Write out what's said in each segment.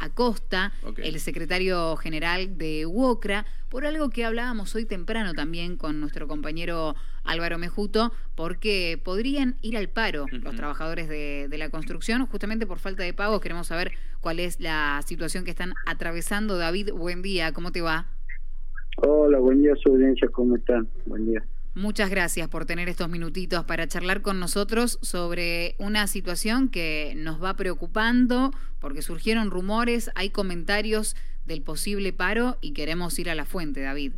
Acosta, el secretario general de UOCRA, por algo que hablábamos hoy temprano también con nuestro compañero Álvaro Mejuto, porque podrían ir al paro los trabajadores de, la construcción, justamente por falta de pagos. Queremos saber cuál es la situación que están atravesando. David, buen día, ¿cómo te va? Hola, buen día, su audiencia, ¿cómo están? Buen día. Muchas gracias por tener estos minutitos para charlar con nosotros sobre una situación que nos va preocupando porque surgieron rumores, hay comentarios del posible paro y queremos ir a la fuente, David.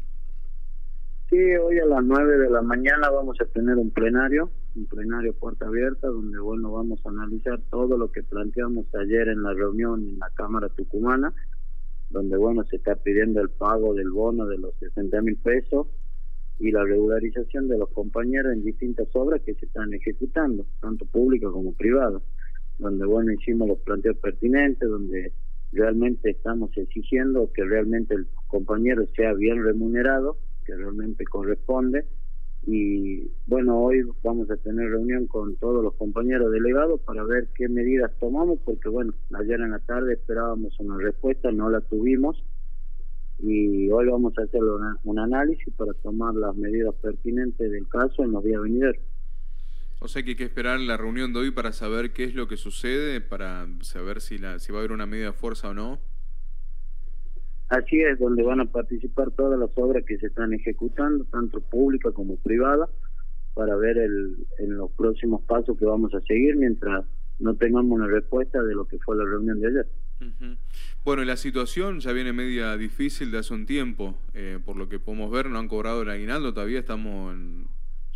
Sí, hoy a las 9 de la mañana vamos a tener un plenario, un plenario puerta abierta, donde bueno vamos a analizar todo lo que planteamos ayer en la reunión en la Cámara Tucumana, donde bueno se está pidiendo el pago del bono de los 60 mil pesos y la regularización de los compañeros en distintas obras que se están ejecutando, tanto públicas como privadas, donde bueno hicimos los planteos pertinentes, donde realmente estamos exigiendo que realmente el compañero sea bien remunerado, que realmente corresponde. Y bueno, hoy vamos a tener reunión con todos los compañeros delegados para ver qué medidas tomamos, porque bueno, ayer en la tarde esperábamos una respuesta, no la tuvimos y hoy vamos a hacer un análisis para tomar las medidas pertinentes del caso en los días venideros. O sea que hay que esperar la reunión de hoy para saber qué es lo que sucede, para saber si, la, si va a haber una medida de fuerza o no. Así es, donde van a participar todas las obras que se están ejecutando, tanto públicas como privadas, para ver el, en los próximos pasos que vamos a seguir mientras no tengamos una respuesta de lo que fue la reunión de ayer. Bueno, la situación ya viene media difícil de hace un tiempo, eh, por lo que podemos ver, no han cobrado el aguinaldo, todavía estamos en,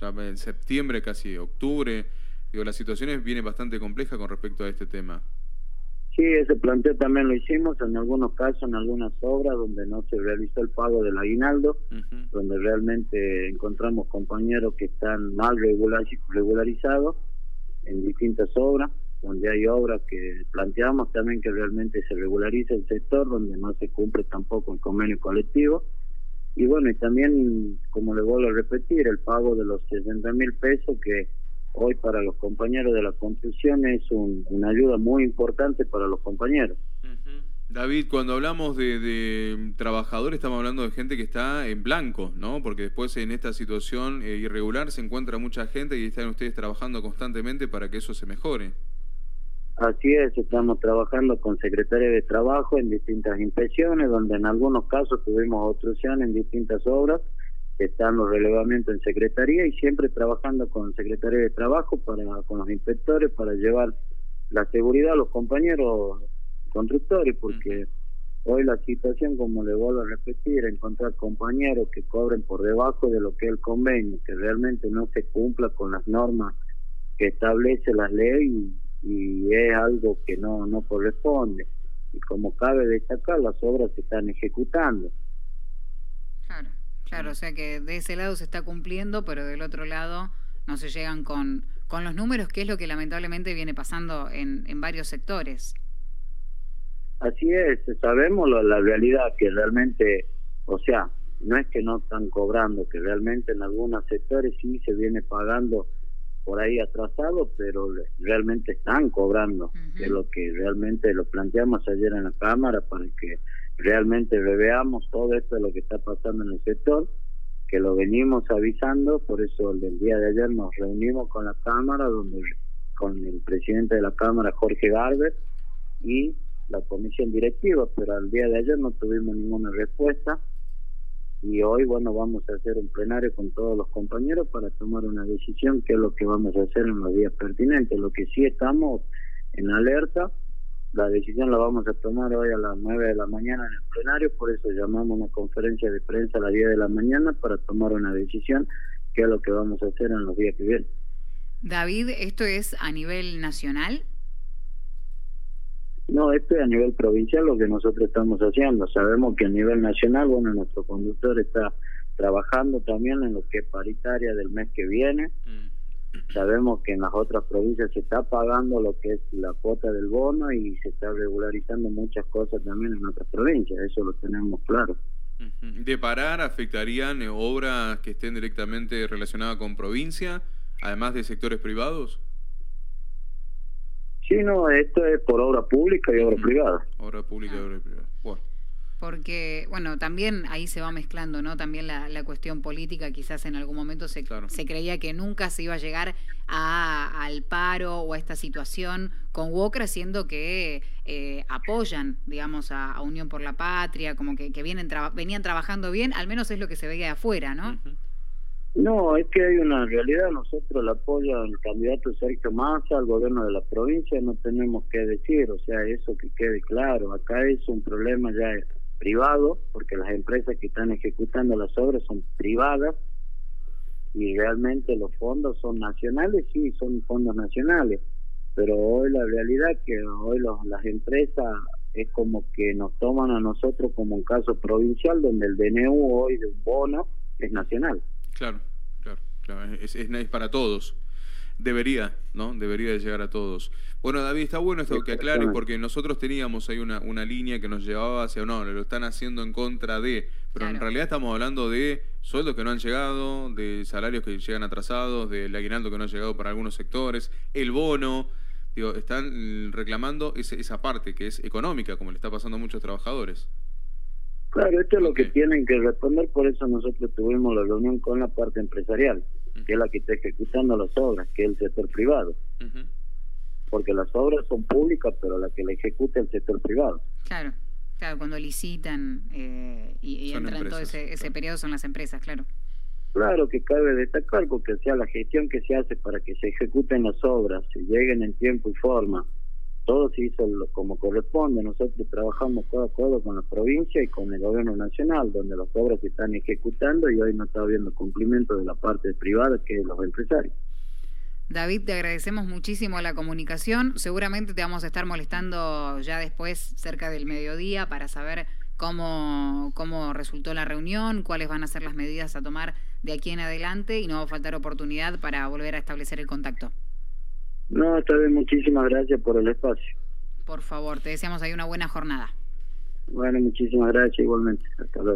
ya en septiembre, casi octubre. Digo, la situación viene bastante compleja con respecto a este tema. Sí, ese planteo también lo hicimos en algunos casos, en algunas obras donde no se realizó el pago del aguinaldo, donde realmente encontramos compañeros que están mal regularizados en distintas obras donde hay obras que planteamos también que realmente se regularice el sector, donde no se cumple tampoco el convenio colectivo. Y bueno, y también, como le vuelvo a repetir, el pago de los 60 mil pesos que hoy para los compañeros de la construcción es una ayuda muy importante para los compañeros. David, cuando hablamos de, trabajadores estamos hablando de gente que está en blanco, ¿no? Porque después en esta situación eh, irregular se encuentra mucha gente y están ustedes trabajando constantemente para que eso se mejore. Así es, estamos trabajando con secretarios de trabajo en distintas inspecciones, donde en algunos casos tuvimos obstrucción en distintas obras, están los relevamientos en secretaría y siempre trabajando con secretarios de trabajo para con los inspectores para llevar la seguridad a los compañeros constructores, porque hoy la situación, como le vuelvo a repetir, encontrar compañeros que cobren por debajo de lo que es el convenio, que realmente no se cumpla con las normas que establece la ley y algo que no, no corresponde. Y como cabe destacar, las obras se están ejecutando. Claro, claro, o sea que de ese lado se está cumpliendo, pero del otro lado no se llegan con, con los números, que es lo que lamentablemente viene pasando en, en varios sectores. Así es, sabemos la realidad que realmente, o sea, no es que no están cobrando, que realmente en algunos sectores sí se viene pagando por ahí atrasado, pero realmente están cobrando, que es lo que realmente lo planteamos ayer en la Cámara para que realmente reveamos todo esto de lo que está pasando en el sector, que lo venimos avisando, por eso el día de ayer nos reunimos con la Cámara, donde con el presidente de la Cámara, Jorge Garber, y la comisión directiva, pero al día de ayer no tuvimos ninguna respuesta y hoy, bueno, vamos a hacer un plenario con todos los compañeros para tomar una decisión, que es lo que vamos a hacer en los días pertinentes. Lo que sí estamos en alerta, la decisión la vamos a tomar hoy a las 9 de la mañana en el plenario, por eso llamamos una conferencia de prensa a las 10 de la mañana para tomar una decisión, que es lo que vamos a hacer en los días que vienen. David, ¿esto es a nivel nacional? No, esto es a nivel provincial lo que nosotros estamos haciendo. Sabemos que a nivel nacional, bueno, nuestro conductor está trabajando también en lo que es paritaria del mes que viene. Mm. Sabemos que en las otras provincias se está pagando lo que es la cuota del bono y se está regularizando muchas cosas también en otras provincias, eso lo tenemos claro. ¿De parar afectarían obras que estén directamente relacionadas con provincia, además de sectores privados? Sí, no, esto es por obra pública y obra privada. Obra pública y obra privada. Bueno porque, bueno, también ahí se va mezclando, ¿no? También la, la cuestión política, quizás en algún momento se, se creía que nunca se iba a llegar a, al paro o a esta situación con Wokra, siendo que eh, apoyan, digamos, a, Unión por la Patria, como que, que vienen venían trabajando bien, al menos es lo que se veía afuera, ¿no? No, es que hay una realidad, nosotros el apoyo al candidato Sergio Massa, al gobierno de la provincia, no tenemos que decir, o sea, eso que quede claro, acá es un problema ya privado, porque las empresas que están ejecutando las obras son privadas y realmente los fondos son nacionales, sí, son fondos nacionales, pero hoy la realidad que hoy los, las empresas es como que nos toman a nosotros como un caso provincial donde el DNU hoy de un bono es nacional. Claro, claro, claro. Es, es, es para todos. Debería, ¿no? Debería de llegar a todos. Bueno, David, está bueno esto que aclares porque nosotros teníamos ahí una, una línea que nos llevaba hacia, no, lo están haciendo en contra de, pero en realidad estamos hablando de sueldos que no han llegado, de salarios que llegan atrasados, del aguinaldo que no ha llegado para algunos sectores, el bono, digo, están reclamando esa parte que es económica, como le está pasando a muchos trabajadores. Claro, esto es lo que tienen que responder, por eso nosotros tuvimos la reunión con la parte empresarial que es la que está ejecutando las obras, que es el sector privado. Porque las obras son públicas, pero la que la ejecuta es el sector privado. Claro, claro, cuando licitan eh, y, entran todo ese, ese periodo son las empresas, claro. Claro que cabe destacar porque sea la gestión que se hace para que se ejecuten las obras, se lleguen en tiempo y forma, todo se hizo como corresponde. Nosotros trabajamos codo a codo con la provincia y con el gobierno nacional, donde las obras se están ejecutando y hoy no está habiendo cumplimiento de la parte privada, que es los empresarios. David, te agradecemos muchísimo la comunicación. Seguramente te vamos a estar molestando ya después, cerca del mediodía, para saber cómo, cómo resultó la reunión, cuáles van a ser las medidas a tomar de aquí en adelante y no va a faltar oportunidad para volver a establecer el contacto. No, está bien, muchísimas gracias por el espacio. Por favor, te deseamos ahí una buena jornada. Bueno, muchísimas gracias igualmente. Hasta luego.